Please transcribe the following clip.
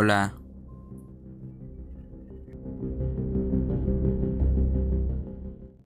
Hola.